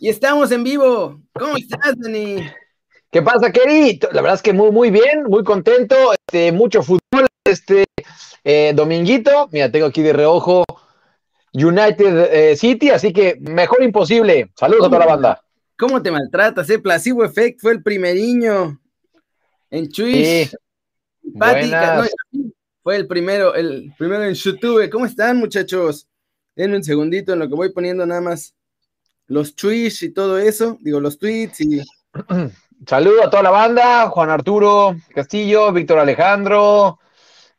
Y estamos en vivo. ¿Cómo estás, Dani? ¿Qué pasa, Keri? La verdad es que muy, muy bien, muy contento. Este, mucho fútbol este eh, dominguito. Mira, tengo aquí de reojo United eh, City, así que mejor imposible. Saludos a toda la banda. ¿Cómo te maltratas? Eh? Placebo Effect fue el primeriño en Twitch. Sí. ¿no? Fue el primero, el primero en YouTube. ¿Cómo están, muchachos? Denme un segundito en lo que voy poniendo nada más los tweets y todo eso. Digo, los tweets y. Saludo a toda la banda, Juan Arturo Castillo, Víctor Alejandro,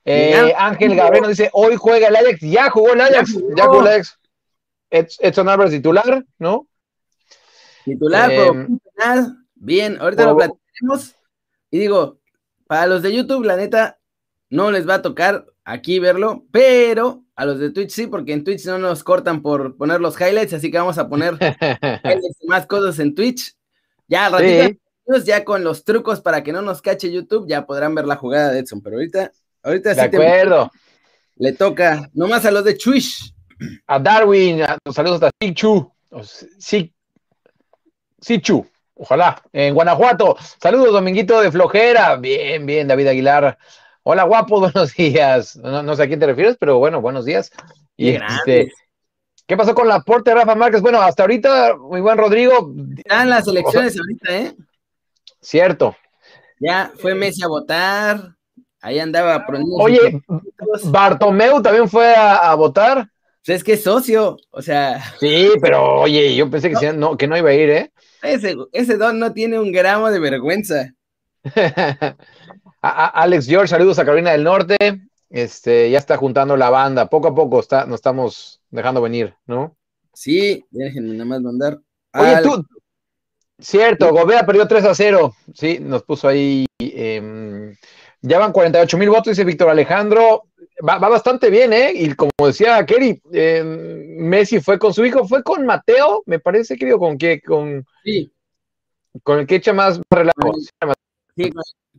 eh, Ángel Gabriel dice, hoy juega el Ajax, ya jugó el Ajax, ya jugó, el Ajax. Edson Álvarez titular, ¿no? Titular, eh, pero bien, ahorita lo platicaremos. Y digo, para los de YouTube, la neta, no les va a tocar aquí verlo, pero a los de Twitch sí, porque en Twitch no nos cortan por poner los highlights, así que vamos a poner más cosas en Twitch. Ya, ratito, ya con los trucos para que no nos cache YouTube, ya podrán ver la jugada de Edson, pero ahorita, ahorita de acuerdo. le toca nomás a los de Twitch. A Darwin, a, saludos a Sichu, Sichu, ojalá, en Guanajuato. Saludos, Dominguito de Flojera. Bien, bien, David Aguilar. Hola, guapo, buenos días. No, sé a quién te refieres, pero bueno, buenos días. Y este, ¿Qué pasó con la porte Rafa Márquez? Bueno, hasta ahorita, muy buen Rodrigo. Están las elecciones ahorita, ¿eh? Cierto. Ya fue Messi a votar. Ahí andaba. Oye, Bartomeu también fue a, votar. Pues es que es socio, o sea. Sí, pero oye, yo pensé que no, que no iba a ir, ¿eh? Ese, ese don no tiene un gramo de vergüenza. Alex George, saludos a Carolina del Norte. Este, ya está juntando la banda. Poco a poco está, nos estamos dejando venir, ¿no? Sí, déjenme nada más mandar. Oye, tú. Cierto, Gobea perdió 3 a 0. Sí, nos puso ahí. Eh, ya van 48 mil votos, dice Víctor Alejandro. Va, bastante bien, ¿eh? Y como decía Kerry, em, Messi fue con su hijo, fue con Mateo, me parece, querido, con qué, con. Sí. Con el que echa más relajo. Sí,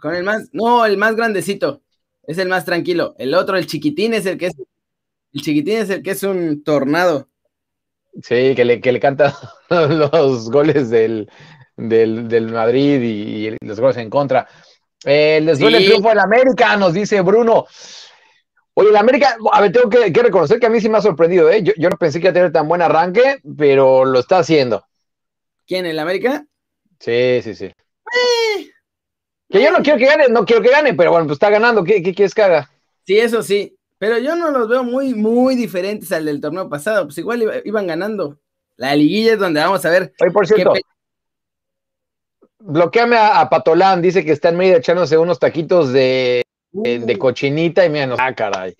con el más, no, el más grandecito, es el más tranquilo. El otro, el chiquitín, es el que es, el chiquitín es el que es un tornado. Sí, que le, que le canta los goles del, del, Madrid y, los goles en contra. Eh, les duele el triunfo del América, nos dice Bruno. Oye, el América, a ver, tengo que, reconocer que a mí sí me ha sorprendido, ¿eh? Yo, yo, no pensé que iba a tener tan buen arranque, pero lo está haciendo. ¿Quién, el América? Sí, sí, sí. Eh, que yo no quiero que gane, no quiero que gane, pero bueno, pues está ganando, ¿qué, quieres que haga? Sí, eso sí, pero yo no los veo muy, muy diferentes al del torneo pasado, pues igual iban ganando. La liguilla es donde vamos a ver. Oye, por cierto, bloqueame a, Patolán, dice que está en medio echándose unos taquitos de, de, cochinita y mira, no, ah, caray.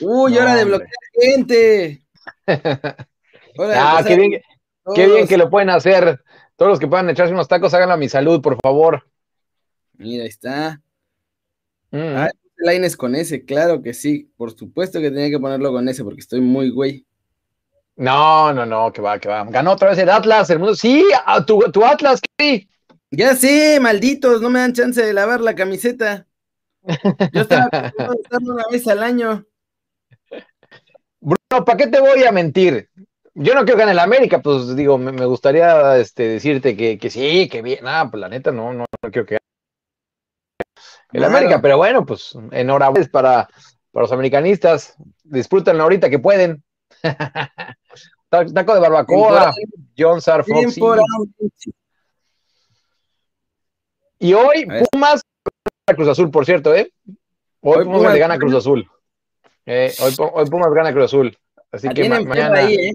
Uy, hora de bloquear gente. ah, qué bien, qué bien que lo pueden hacer. Todos los que puedan echarse unos tacos, háganlo a mi salud, por favor. Mira, ahí está. Mm. Ah, Lines con ese, claro que sí. Por supuesto que tenía que ponerlo con ese porque estoy muy güey. No, no, no, que va, que va. Ganó otra vez el Atlas, mundo. Sí, tu, tu Atlas, ¿qué? Ya sé, malditos, no me dan chance de lavar la camiseta. Yo estaba pensando una vez al año. Bruno, ¿para qué te voy a mentir? Yo no quiero que gane el América, pues digo, me, gustaría este, decirte que, que, sí, que bien. Ah, pues la neta, no, no, no quiero que el América, pero bueno, pues enhorabuena para, para los americanistas. Disfrútenlo ahorita que pueden. Taco de barbacoa, John Sarfox. Y hoy Pumas Cruz Azul, por cierto, ¿eh? Hoy, Pumas, le gana Cruz Azul. Eh, hoy, Pumas gana Cruz Azul. Así que mañana. Ahí, ¿eh?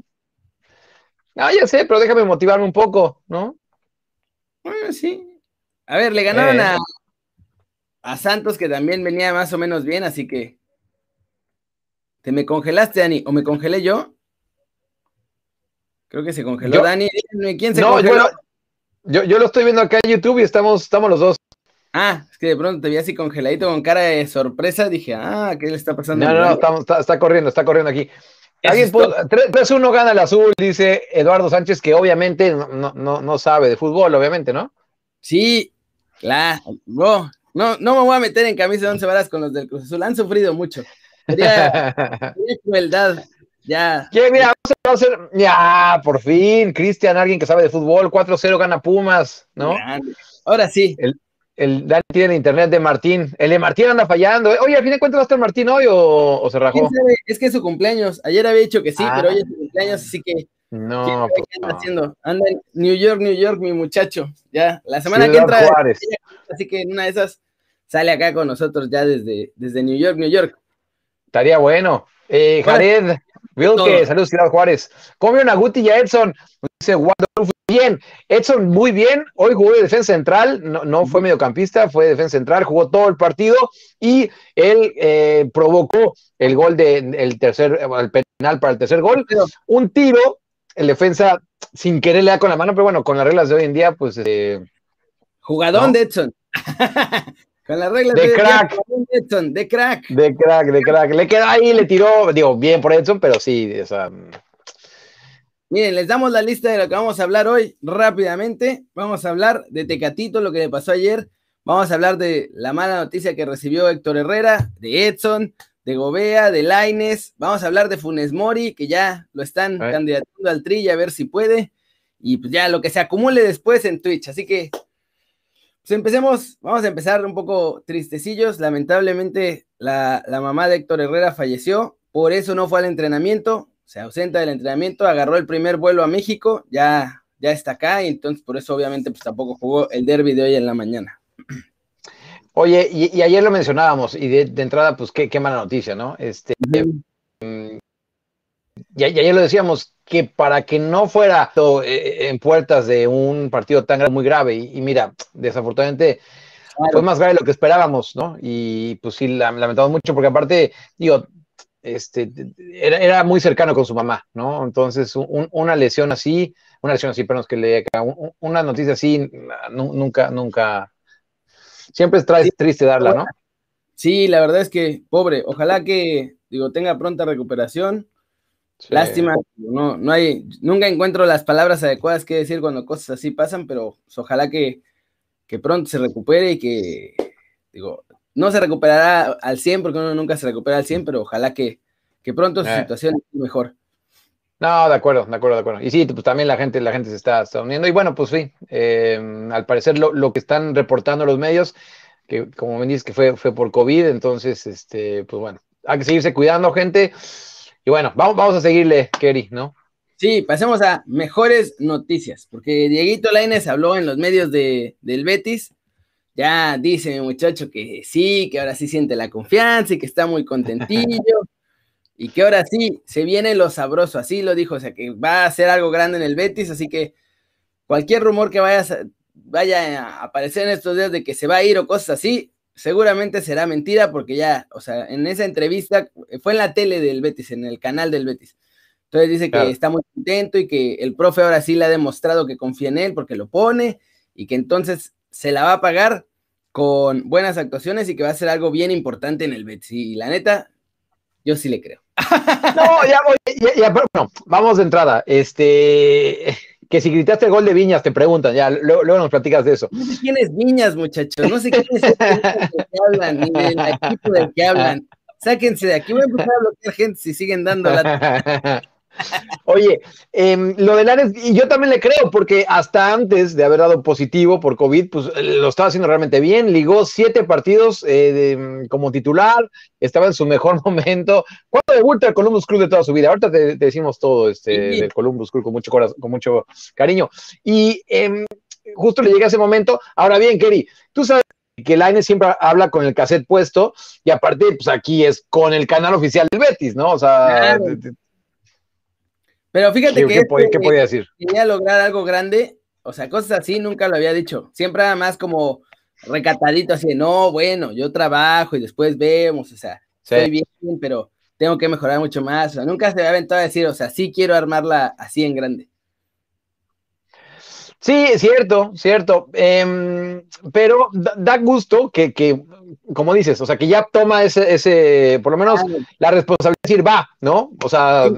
Ah, ya sé, pero déjame motivarme un poco, ¿no? Bueno, sí. A ver, le ganaron eh. a a Santos, que también venía más o menos bien, así que. ¿Te me congelaste, Dani? ¿O me congelé yo? Creo que se congeló Dani. ¿Quién se congeló? Yo, yo, lo estoy viendo acá en YouTube y estamos, estamos los dos. Ah, es que de pronto te vi así congeladito con cara de sorpresa. Dije, ah, ¿qué le está pasando? No, no, no, está, corriendo, está corriendo aquí. 3-1 gana el azul, dice Eduardo Sánchez, que obviamente no, no, no sabe de fútbol, obviamente, ¿no? Sí, la, no, no, no me voy a meter en camisa de once varas con los del Cruz Azul. Han sufrido mucho. Sería, crueldad. Ya. mira, vamos a ser, ya, por fin, Cristian, alguien que sabe de fútbol, 4-0 gana Pumas, ¿no? Ahora sí. El, el Dani tiene el internet de Martín. El de Martín anda fallando. Oye, ¿al fin de cuentas va a estar Martín hoy o, se rajó? Es que es su cumpleaños. Ayer había dicho que sí, pero hoy es su cumpleaños, así que. No, pues ¿qué anda haciendo? Anda en New York, New York, mi muchacho. Ya, la semana que entra. Así que en una de esas sale acá con nosotros ya desde, desde New York, New York. Estaría bueno. Eh, Jared, Vilke, saludos, Ciudad Juárez. Come una Guti y a Edson. Dice bien. Edson, muy bien. Hoy jugó de defensa central, no, fue mediocampista, fue defensa central, jugó todo el partido y él eh, provocó el gol de el tercer, el penal para el tercer gol. Un tiro, el defensa sin querer le da con la mano, pero bueno, con las reglas de hoy en día, pues. Eh, Jugadón de Edson. Con las reglas de, crack. Edson, de crack. De crack, de crack. Le quedó ahí, le tiró, digo, bien por Edson, pero sí, o sea. Miren, les damos la lista de lo que vamos a hablar hoy rápidamente. Vamos a hablar de Tecatito, lo que le pasó ayer. Vamos a hablar de la mala noticia que recibió Héctor Herrera, de Edson, de Gobea, de Laines. Vamos a hablar de Funes Mori, que ya lo están candidatando al tri, a ver si puede. Y pues ya lo que se acumule después en Twitch. Así que pues empecemos, vamos a empezar un poco tristecillos. Lamentablemente la, mamá de Héctor Herrera falleció, por eso no fue al entrenamiento, se ausenta del entrenamiento, agarró el primer vuelo a México, ya, ya está acá y entonces por eso obviamente pues tampoco jugó el derby de hoy en la mañana. Oye, y, ayer lo mencionábamos y de, entrada pues qué, qué, mala noticia, ¿no? Este, y, ayer lo decíamos, que para que no fuera eh, en puertas de un partido tan muy grave, y, mira, desafortunadamente fue más grave de lo que esperábamos, ¿no? Y pues sí, lamentamos mucho, porque aparte, digo, este, era, muy cercano con su mamá, ¿no? Entonces, una lesión así, una lesión así, perdón, que le una noticia así, nunca, nunca, siempre es triste darla, ¿no? Sí, la verdad es que, pobre, ojalá que, digo, tenga pronta recuperación Lástima, no, no hay, nunca encuentro las palabras adecuadas que decir cuando cosas así pasan, pero ojalá que, pronto se recupere y que, digo, no se recuperará al 100 porque uno nunca se recupera al 100, pero ojalá que, pronto su eh. situación esté mejor. No, de acuerdo, de acuerdo, de acuerdo. Y sí, pues también la gente, la gente se está, uniendo. Y bueno, pues sí, eh, al parecer lo, que están reportando los medios, que como me dices que fue, fue por COVID, entonces, este, pues bueno, hay que seguirse cuidando, gente. Y bueno, vamos, vamos a seguirle, Kerry, ¿no? Sí, pasemos a mejores noticias, porque Dieguito Lainez habló en los medios de, del Betis. Ya dice mi muchacho que sí, que ahora sí siente la confianza y que está muy contentillo. y que ahora sí se viene lo sabroso, así lo dijo, o sea que va a ser algo grande en el Betis, así que cualquier rumor que vaya, vaya a aparecer en estos días de que se va a ir o cosas así, seguramente será mentira porque ya, o sea, en esa entrevista fue en la tele del Betis, en el canal del Betis. Entonces dice que está muy contento y que el profe ahora sí le ha demostrado que confía en él porque lo pone y que entonces se la va a pagar con buenas actuaciones y que va a ser algo bien importante en el Betis. Y la neta, yo sí le creo. No, ya, ya, ya, bueno, vamos de entrada. Este, que si gritaste el gol de Viñas, te preguntan, ya, luego, nos platicas de eso. No sé quién es Viñas, muchachos, no sé quién es el del que hablan, ni del equipo del que hablan. Sáquense de aquí, voy a empezar a bloquear gente si siguen dando la... Oye, em, lo de Lares, y yo también le creo, porque hasta antes de haber dado positivo por COVID, pues lo estaba haciendo realmente bien. Ligó siete partidos eh, como titular, estaba en su mejor momento. ¿Cuándo debuta el Columbus Club de toda su vida? Ahorita te, decimos todo este, del Columbus Club con mucho, con mucho cariño. Y em, justo le llega ese momento. Ahora bien, Kerry, tú sabes que Laine siempre habla con el cassette puesto y aparte, pues aquí es con el canal oficial del Betis, ¿no? O sea, pero fíjate que. ¿qué, ¿qué podía decir? Quería lograr algo grande, o sea, cosas así nunca lo había dicho. Siempre era más como recatadito, así de, no, bueno, yo trabajo y después vemos, o sea, estoy bien, pero tengo que mejorar mucho más. O sea, nunca se había aventado a decir, o sea, sí quiero armarla así en grande. Sí, cierto, cierto. Em, pero da, gusto que, que, como dices, o sea, que ya toma ese, ese por lo menos la responsabilidad de decir, va, ¿no? O sea,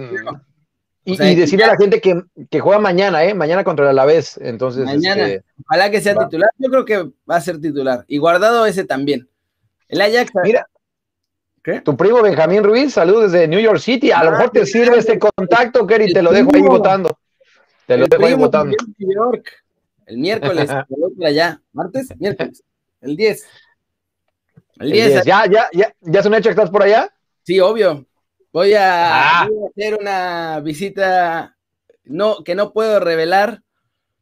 y, decirle a la gente que, juega mañana, ¿eh? Mañana contra el Alavés. Entonces. Mañana. Este, Ojalá que sea titular. Yo creo que va a ser titular. Y guardado ese también. El Ajax. Mira. Tu primo Benjamín Ruiz, saludos desde New York City. A lo mejor te sirve este contacto, Kerry, te lo dejo ahí votando. Te lo dejo ahí votando. El miércoles, allá. ¿Martes? Miércoles. El 10. El 10. ¿Ya, ya, ya, ya es un hecho que estás por allá? Sí, obvio. Voy a, ah. voy a hacer una visita no, que no puedo revelar,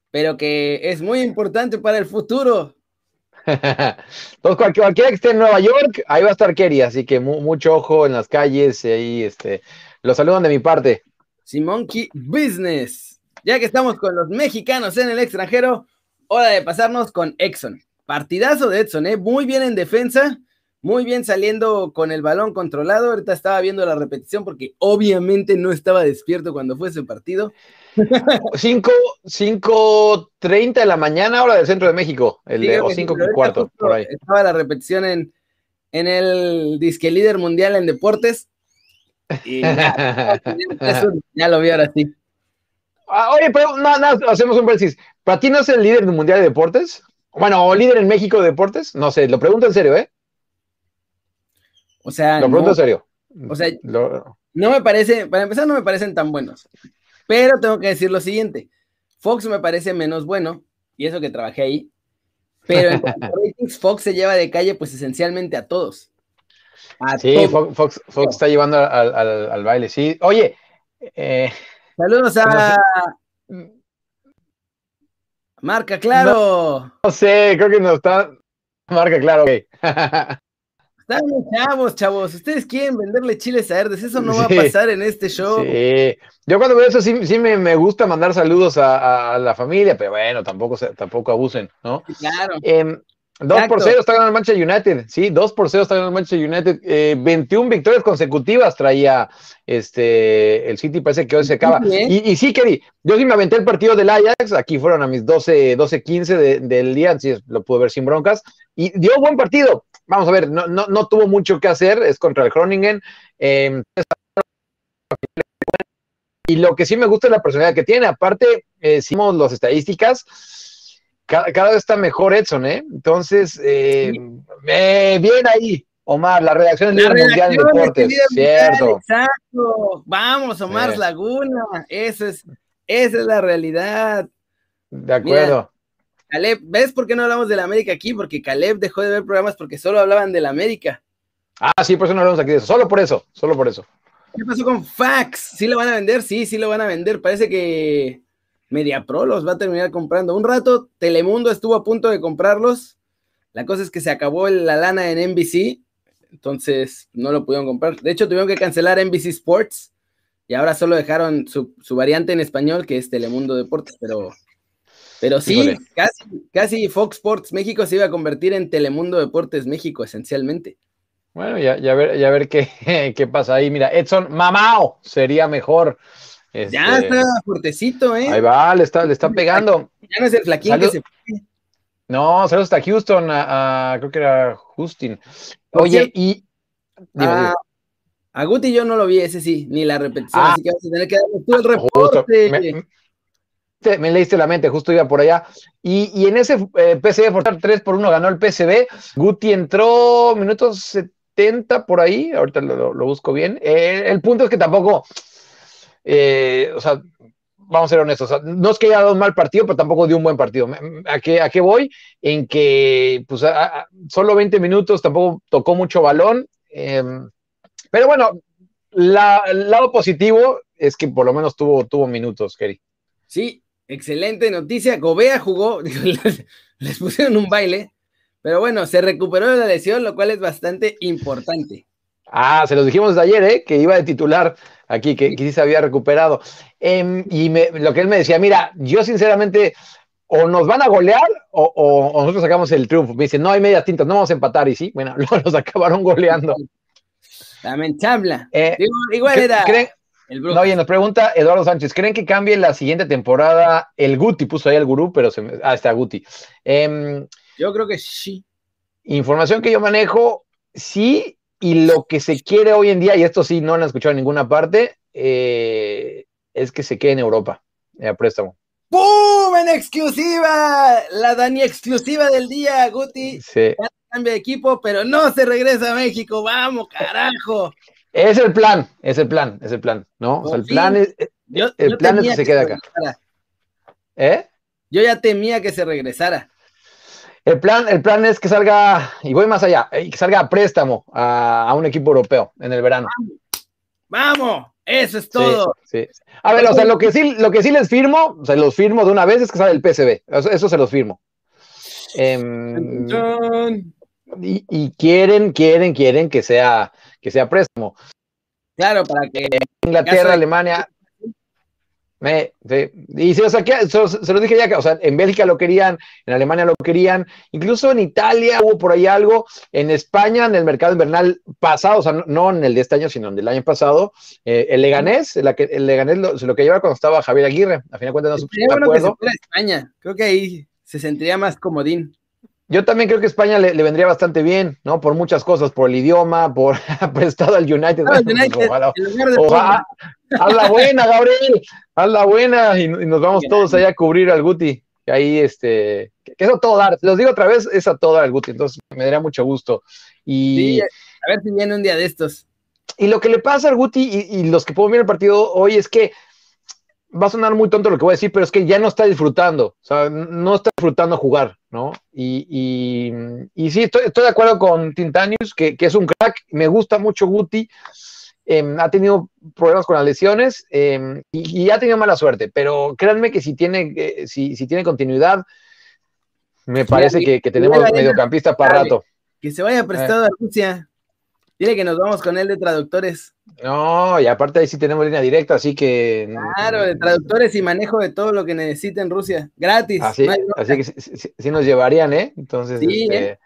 pero que es muy importante para el futuro. Entonces, cualquiera que esté en Nueva York, ahí va a estar Kerry, así que mucho ojo en las calles, y ahí este, los saludan de mi parte. Simonki Business. Ya que estamos con los mexicanos en el extranjero, hora de pasarnos con Exxon. Partidazo de Edson, ¿eh? muy bien en defensa, muy bien saliendo con el balón controlado. Ahorita estaba viendo la repetición porque obviamente no estaba despierto cuando fue ese partido. 5.30 de la mañana, hora del centro de México, el o 5 y cuarto, por ahí. Estaba la repetición en, en el disque líder mundial en deportes. Y ya, lo vi ahora sí. Ah, oye, pero no, hacemos un paréntesis. ¿Para ti no es el líder mundial de deportes? Bueno, o líder en México de deportes. No sé, lo pregunto en serio, ¿eh? O sea. Lo pregunto en serio. O sea, no me parece, para empezar, no me parecen tan buenos. Pero tengo que decir lo siguiente: Fox me parece menos bueno, y eso que trabajé ahí. Pero en ratings, Fox se lleva de calle, pues esencialmente a todos. sí, Fox, está llevando al, baile, sí. Oye, eh, saludos a. Marca, claro. No, sé, creo que no está. Marca, claro, ok. Están chavos, chavos. Ustedes quieren venderle chiles a Herdes. Eso no va a pasar en este show. Sí. Yo cuando veo eso sí, sí me, gusta mandar saludos a, la familia, pero bueno, tampoco, tampoco abusen, ¿no? Claro. Eh, 2 por 0 está ganando el Manchester United, sí, 2 por 0 está ganando el Manchester United. Eh, 21 victorias consecutivas traía este, el City, parece que hoy se acaba. Y, y, sí, Kerry, yo sí me aventé el partido del Ajax, aquí fueron a mis 12, 12 15 del día, así lo pude ver sin broncas, y dio buen partido. Vamos a ver, no, no, no tuvo mucho que hacer, es contra el Groningen. Em, y lo que sí me gusta es la personalidad que tiene. Aparte, eh, hicimos las estadísticas, cada, vez está mejor Edson, ¿eh? Entonces, eh, bien ahí, Omar, la redacción del líder mundial de deportes, cierto. exacto. Vamos, Omar Laguna, eso es, esa es la realidad. De acuerdo. Caleb, ¿ves por qué no hablamos de la América aquí? Porque Caleb dejó de ver programas porque solo hablaban de la América. Ah, sí, por eso no hablamos aquí de eso. Solo por eso, solo por eso. ¿Qué pasó con Fax? ¿Sí lo van a vender? Sí, sí lo van a vender. Parece que MediaPro los va a terminar comprando. Un rato Telemundo estuvo a punto de comprarlos. La cosa es que se acabó la lana en NBC, entonces no lo pudieron comprar. De hecho, tuvieron que cancelar NBC Sports y ahora solo dejaron su, su variante en español, que es Telemundo Deportes, pero pero sí, casi, casi Fox Sports México se iba a convertir en Telemundo Deportes México, esencialmente. Bueno, ya, ya ver, ya ver qué, qué pasa ahí. Mira, Edson Mamao sería mejor. Ya este, está fuertecito, ¿eh? Ahí va, le está, le está pegando. Ya no es el flaquín que se No, saludos hasta Houston, a, creo que era Justin. Oye, y. a, Guti yo no lo vi, ese sí, ni la repetición, ah. así que vamos a tener que darle todo el reporte me leíste la mente, justo iba por allá. Y, en ese eh, PCB Fortar 3 por 1 ganó el PCB. Guti entró minutos 70 por ahí, ahorita lo, busco bien. Eh, el punto es que tampoco, eh, o sea, vamos a ser honestos, no es que haya dado un mal partido, pero tampoco dio un buen partido. ¿A qué, a qué voy? En que pues, solo 20 minutos, tampoco tocó mucho balón. Em, pero bueno, el lado positivo es que por lo menos tuvo, minutos, Kerry. Sí, excelente noticia. Gobea jugó, les, pusieron un baile, pero bueno, se recuperó de la lesión, lo cual es bastante importante. Ah, se los dijimos ayer, ¿eh? que iba de titular aquí, que, que sí se había recuperado. Em, y lo que él me decía, mira, yo sinceramente, o nos van a golear o, nosotros sacamos el triunfo. Me dice, no hay media tinta, no vamos a empatar. Y sí, bueno, los acabaron goleando. La menchabla. Eh, igual era. No, y nos pregunta Eduardo Sánchez, ¿creen que cambie la siguiente temporada el Guti? Puso ahí el gurú, pero se me... Ah, está Guti. Em, yo creo que sí. Información que yo manejo, sí, y lo que se quiere hoy en día, y esto sí no lo han escuchado en ninguna parte, eh, es que se quede en Europa, a préstamo. ¡Pum! En exclusiva, la Dani exclusiva del día, Guti. Sí. cambia de equipo, pero no se regresa a México. Vamos, carajo. Es el plan, es el plan, es el plan, ¿no? O sea, el plan es, el plan es que se quede acá. ¿Eh? Yo ya temía que se regresara. El plan, el plan es que salga, y voy más allá, eh, que salga a préstamo a, un equipo europeo en el verano. Vamos, eso es todo. Sí, A ver, o sea, lo que sí, lo que sí les firmo, o sea, los firmo de una vez es que sale el PSB. Eso, se los firmo. Em, y, quieren, quieren, quieren que sea, que sea préstamo. Claro, para que Inglaterra, Alemania, y sí, o sea, se, lo dije ya, que, o sea, en Bélgica lo querían, en Alemania lo querían, incluso en Italia hubo por ahí algo, en España, en el mercado invernal pasado, o sea, no, en el de este año, sino en el año pasado, eh, el Leganés, el, el Leganés lo, lo que lleva cuando estaba Javier Aguirre, a fin de cuentas no se. España, creo que ahí se sentiría más comodín. Yo también creo que España le, vendría bastante bien, ¿no? Por muchas cosas, por el idioma, por prestado al United. Ah, United haz la buena, Gabriel, haz la buena y, nos vamos todos allá a cubrir al Guti. Que ahí, este, que, eso todo dar, los digo otra vez, es a todo dar al Guti, entonces me daría mucho gusto. Y, a ver si viene un día de estos. Y lo que le pasa al Guti y, y los que puedo ver el partido hoy es que va a sonar muy tonto lo que voy a decir, pero es que ya no está disfrutando, o sea, no está disfrutando jugar, ¿no? Y, y, sí, estoy, de acuerdo con Tintanius, que, es un crack, me gusta mucho Guti, em, ha tenido problemas con las lesiones em, y, ha tenido mala suerte, pero créanme que si tiene, eh, si, tiene continuidad, me parece que, tenemos mediocampista para rato. Que se vaya prestado a Rusia. Dile que nos vamos con él de traductores. No, y aparte ahí sí tenemos línea directa, así que. Claro, de traductores y manejo de todo lo que necesita en Rusia, gratis. Así, que sí, nos llevarían, ¿eh? Entonces. este... ¿eh?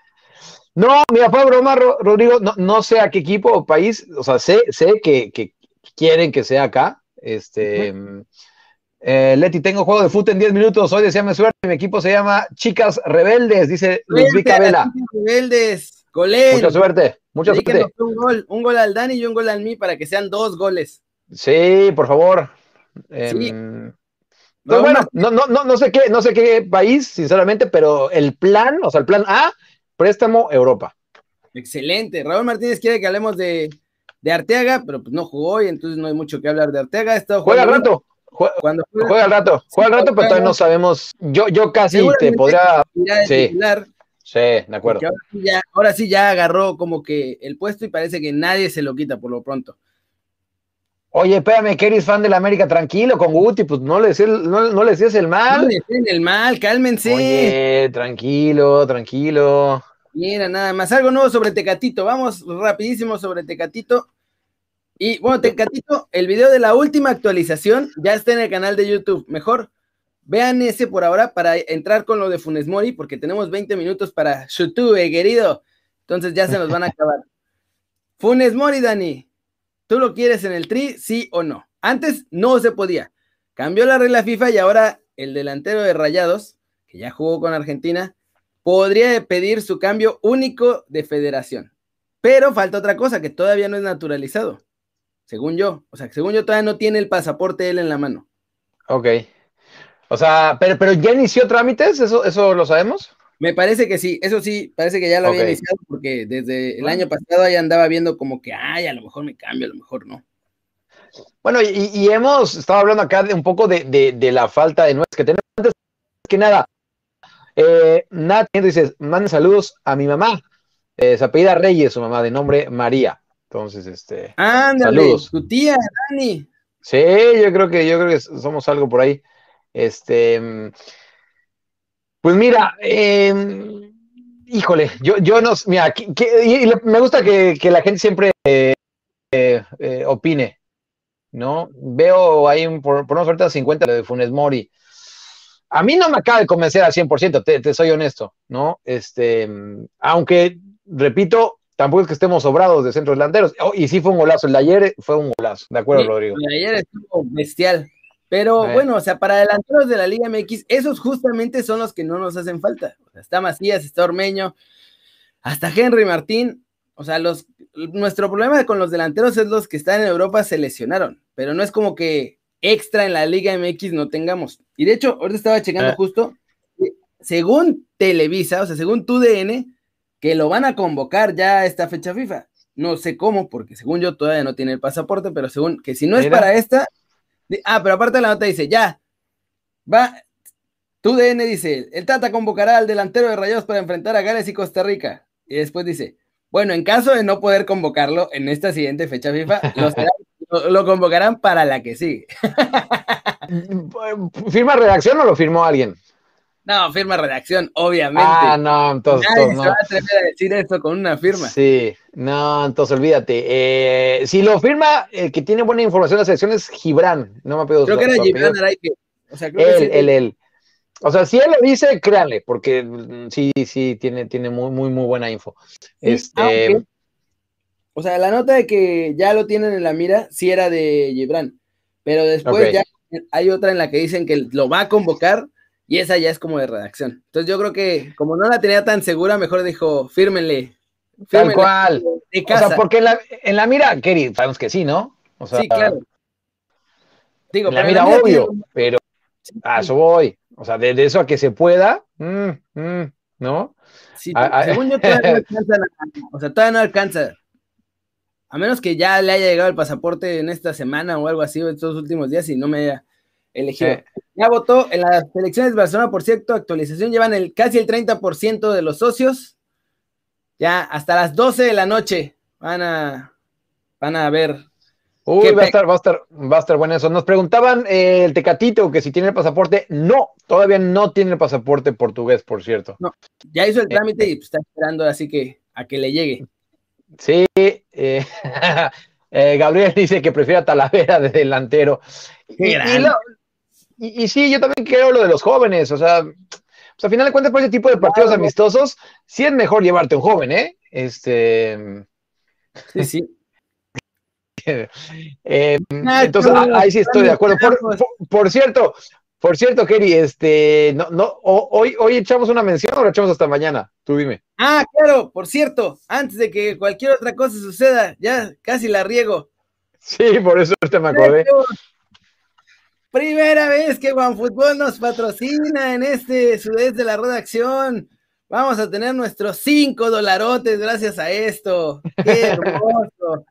No, mira, fue broma, Rodrigo, no, sé a qué equipo o país, o sea, sé, sé que, quieren que sea acá. Este. Eh, Leti, tengo juego de fútbol en 10 minutos. Hoy deseame suerte. Mi equipo se llama Chicas Rebeldes, dice Luis Vela. Rebeldes. Mucha suerte, mucha suerte. Un gol, un gol al Dani y un gol al mí para que sean dos goles. Sí, por favor. Em, pues bueno, no, no, no, no sé qué, no sé qué país, sinceramente, pero el plan, o sea, el plan A, préstamo Europa. Excelente. Raúl Martínez quiere que hablemos de, de Arteaga, pero pues no jugó y entonces no hay mucho que hablar de Arteaga. juega al rato. Juega, Cuando juega, al rato, juega al rato, pero todavía no sabemos. Yo, yo casi te podría. Sí. Sí, de acuerdo. Ahora sí, ya, agarró como que el puesto y parece que nadie se lo quita por lo pronto. Oye, espérame, que eres fan de la América, tranquilo con Guti, pues no le decías, no, le decías el mal. No le decían el mal, cálmense. Oye, tranquilo, tranquilo. Mira, nada más, algo nuevo sobre Tecatito, vamos rapidísimo sobre Tecatito. Y bueno, Tecatito, el video de la última actualización ya está en el canal de YouTube. Mejor Vean ese por ahora para entrar con lo de Funes Mori, porque tenemos 20 minutos para YouTube, querido. Entonces ya se nos van a acabar. Funes Mori, Dani, ¿tú lo quieres en el tri, sí o no? Antes no se podía. Cambió la regla FIFA y ahora el delantero de Rayados, que ya jugó con Argentina, podría pedir su cambio único de federación. Pero falta otra cosa, que todavía no es naturalizado. Según yo. O sea, según yo todavía no tiene el pasaporte él en la mano. Ok. O sea, pero, pero ya inició trámites, ¿Eso, ¿eso lo sabemos? Me parece que sí, eso sí, parece que ya lo había iniciado porque desde el año pasado ya andaba viendo como que, ay, a lo mejor me cambio, a lo mejor no. Bueno, y, hemos estado hablando acá de un poco de, la falta de nuevas que tenemos. Antes que nada, eh, Nat dice, manden saludos a mi mamá. Eh, se apellida Reyes, su mamá, de nombre María. Entonces, este. Ándale, saludos. tu tía, Dani. Sí, yo creo que, yo creo que somos algo por ahí. Este, pues mira, em, híjole, yo, yo no, mira, me gusta que, la gente siempre eh, eh, opine, ¿no? Veo ahí por, por una oferta 50 de Funes Mori. A mí no me acaba de convencer al 100%, te, te soy honesto, ¿no? Este, aunque, repito, tampoco es que estemos sobrados de centros delanteros. Oh, y sí fue un golazo, el de ayer fue un golazo, ¿de acuerdo, Rodrigo? El de ayer estuvo bestial. Pero bueno, o sea, para delanteros de la Liga MX, esos justamente son los que no nos hacen falta. O sea, está Macías, está Ormeño, hasta Henry Martín. O sea, los, nuestro problema con los delanteros es los que están en Europa se lesionaron, pero no es como que extra en la Liga MX no tengamos. Y de hecho, ahorita estaba checando ah. justo, según Televisa, o sea, según tu DN, que lo van a convocar ya a esta fecha FIFA. No sé cómo, porque según yo todavía no tiene el pasaporte, pero según que si no es para esta, ah, pero aparte la nota dice, ya, va, tu DN dice, el Tata convocará al delantero de Rayados para enfrentar a Gales y Costa Rica. Y después dice, bueno, en caso de no poder convocarlo en esta siguiente fecha FIFA, lo, convocarán para la que sigue. ¿Firma redacción o lo firmó alguien? No, firma redacción, obviamente. Ah, no, entonces. Nadie se va a atrever a decir esto con una firma. Sí, no, entonces olvídate. Eh, si lo firma, el que tiene buena información de la selección es Gibran. No me pido Creo que era Gibran Araike. O sea, creo él, que él, él. O sea, si él lo dice, créanle, porque mm, sí, sí, tiene, tiene muy, muy, muy buena info. este. o sea, la nota de que ya lo tienen en la mira, sí era de Gibran. Pero después ya hay otra en la que dicen que lo va a convocar y esa ya es como de redacción. Entonces yo creo que como no la tenía tan segura, mejor dijo, fírmenle. Tal cual. O sea, porque en la, en la mira, Kerry, sabemos que sí, ¿no? O sea, sí, claro. Digo, en la mira, obvio, pero a eso voy. O sea, de, eso a que se pueda, mm, mm, ¿no? Sí, según yo todavía no alcanza, o sea, todavía no alcanza. A menos que ya le haya llegado el pasaporte en esta semana o algo así, en estos últimos días, y no me haya elegido. Ya votó en las elecciones de Barcelona, por cierto, actualización, llevan el, casi el 30% de los socios. Ya hasta las 12 de la noche van a, van a ver. Uy, va a, estar, va, a estar, va a estar bueno eso. Nos preguntaban eh, el Tecatito que si tiene el pasaporte. No, todavía no tiene el pasaporte portugués, por cierto. No, ya hizo el trámite y está esperando así que a que le llegue. Sí, eh, eh, Gabriel dice que prefiere a Talavera de delantero. Y, y, sí, yo también creo lo de los jóvenes, o sea, pues a final de cuentas, por ese tipo de partidos amistosos, sí es mejor llevarte un joven, ¿eh? Este. Sí, sí. Eh, entonces, ahí sí estoy de acuerdo. Por, cierto, por cierto, Kerry, este, no, no, hoy, hoy echamos una mención o la echamos hasta mañana. Tú dime. Ah, claro, por cierto, antes de que cualquier otra cosa suceda, ya casi la riego. Sí, por eso te me acordé. Primera vez que OneFootball nos patrocina en este sudeste de la redacción. Vamos a tener nuestros cinco dolarotes gracias a esto. ¡Qué hermoso!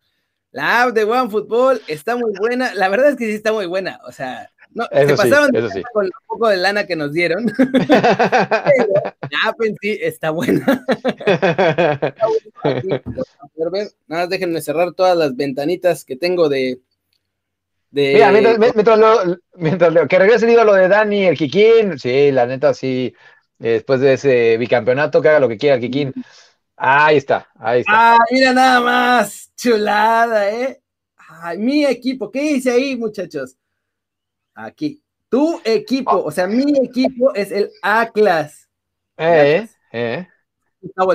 La app de OneFootball está muy buena. La verdad es que sí está muy buena. O sea, no, se pasaron con un poco de lana que nos dieron. Pero la app en sí está buena. Nada más déjenme cerrar todas las ventanitas que tengo de, Mira, mientras, lo, que regrese el ídolo de Dani, el Kikín, sí, la neta, sí, después de ese bicampeonato, que haga lo que quiera el Kikín. Ahí está, ahí está. Ah, mira nada más, chulada, ¿eh? Ay, mi equipo, ¿qué dice ahí, muchachos? Aquí, tu equipo, oh. o sea, mi equipo es el A-Class. Eh, eh.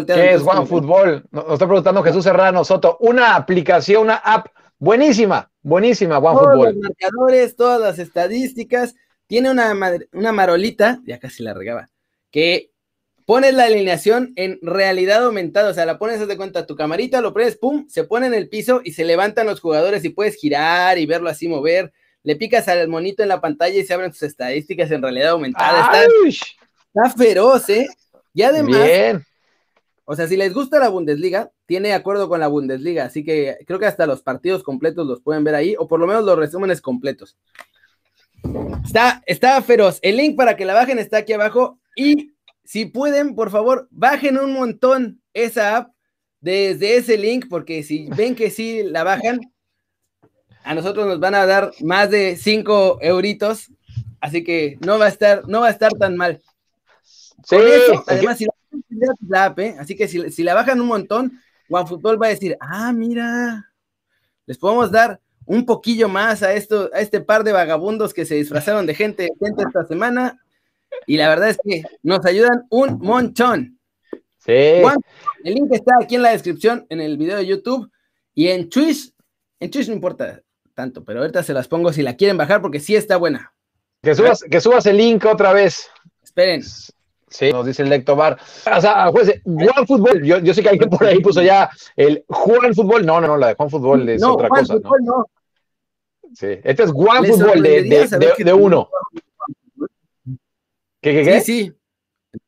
¿Qué es Juan Fútbol? Nos está preguntando Jesús Serrano Soto. Una aplicación, una app buenísima, buenísima, Todos los marcadores, todas las estadísticas. Tiene una, una marolita, ya casi la regaba, que pones la alineación en realidad aumentada, o sea, la pones de cuenta tu camarita, lo pones, pum, se pone en el piso y se levantan los jugadores y puedes girar y verlo así mover. Le picas al monito en la pantalla y se abren tus estadísticas en realidad aumentada. Está, feroz, ¿eh? Y además, o sea, si les gusta la Bundesliga, tiene acuerdo con la Bundesliga, así que creo que hasta los partidos completos los pueden ver ahí, o por lo menos los resúmenes completos. Está, está feroz. El link para que la bajen está aquí abajo. Y si pueden, por favor, bajen un montón esa app desde ese link, porque si ven que sí la bajan, a nosotros nos van a dar más de 5 euritos. Así que no va a estar, no va a estar tan mal. Sí, además, si la app, ¿eh? así que si, si la bajan un montón, OneFootball va a decir, ah, mira, les podemos dar un poquillo más a, esto, a este par de vagabundos que se disfrazaron de gente, gente esta semana. Y la verdad es que nos ayudan un montón. Sí. el link está aquí en la descripción, en el video de YouTube. Y en Twitch, en Twitch no importa tanto, pero ahorita se las pongo si la quieren bajar porque sí está buena. Que subas, que subas el link otra vez. Esperen. Sí, nos dice el Lectobar. O sea, Juan Fútbol, yo, yo, sé que alguien por ahí puso ya el Juan Fútbol. No, no, no, la de Juan Fútbol es otra Juan cosa. Fútbol, ¿no? Sí, este es Juan Fútbol de, de, uno. ¿Qué, qué, qué? Sí, sí.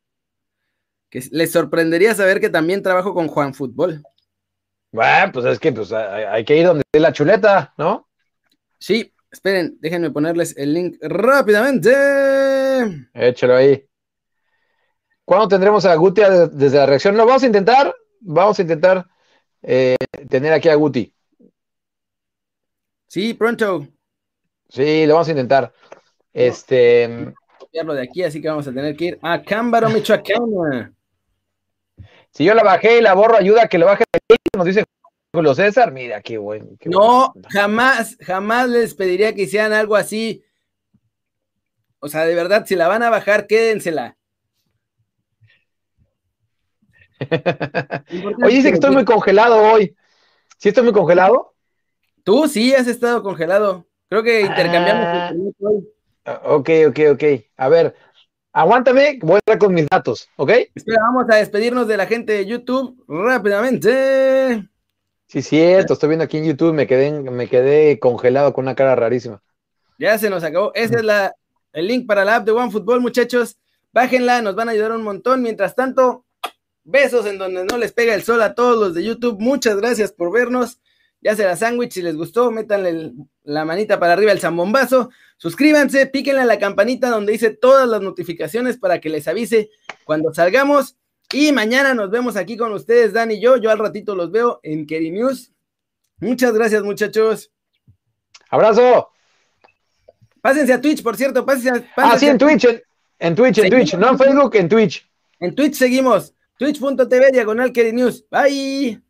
que les sorprendería saber que también trabajo con Juan Fútbol. Bueno, pues es que pues, hay que ir donde esté la chuleta, ¿no? Sí, esperen, déjenme ponerles el link rápidamente. Échalo ahí. ¿Cuándo tendremos a Guti desde la reacción? No, vamos a intentar, vamos a intentar eh, tener aquí a Guti. Sí, pronto. Sí, lo vamos a intentar. Este. Copiarlo de aquí, así que vamos a tener que ir a Cámbaro, Michoacán. Si yo la bajé y la borro, ayuda a que lo baje. Nos dice Julio César. Mira, qué bueno. no, jamás, jamás les pediría que hicieran algo así. O sea, de verdad, si la van a bajar, quédensela. Oye, dice que estoy muy congelado hoy. ¿Sí estoy muy congelado? Tú sí has estado congelado. Creo que intercambiamos. Ah, ok, ok, ok. A ver, aguántame, voy a con mis datos, ¿ok? Espera, vamos a despedirnos de la gente de YouTube rápidamente. Sí, cierto, estoy viendo aquí en YouTube, me quedé, me quedé congelado con una cara rarísima. Ya se nos acabó. Ese es la, el link para la app de OneFootball, muchachos. Bájenla, nos van a ayudar un montón. Mientras tanto, besos en donde no les pega el sol a todos los de YouTube. Muchas gracias por vernos ya será sándwich, si les gustó, métanle la manita para arriba el zambombazo, suscríbanse, píquenle a la campanita donde dice todas las notificaciones para que les avise cuando salgamos. Y mañana nos vemos aquí con ustedes, Dan y yo. Yo al ratito los veo en Keri News. Muchas gracias, muchachos. Abrazo. Pásense a Twitch, por cierto. Pásense ah, sí, en Twitch, en, Twitch, en Twitch. No en Facebook, en Twitch. En Twitch seguimos. Twitch.tv diagonal Keri News. Bye.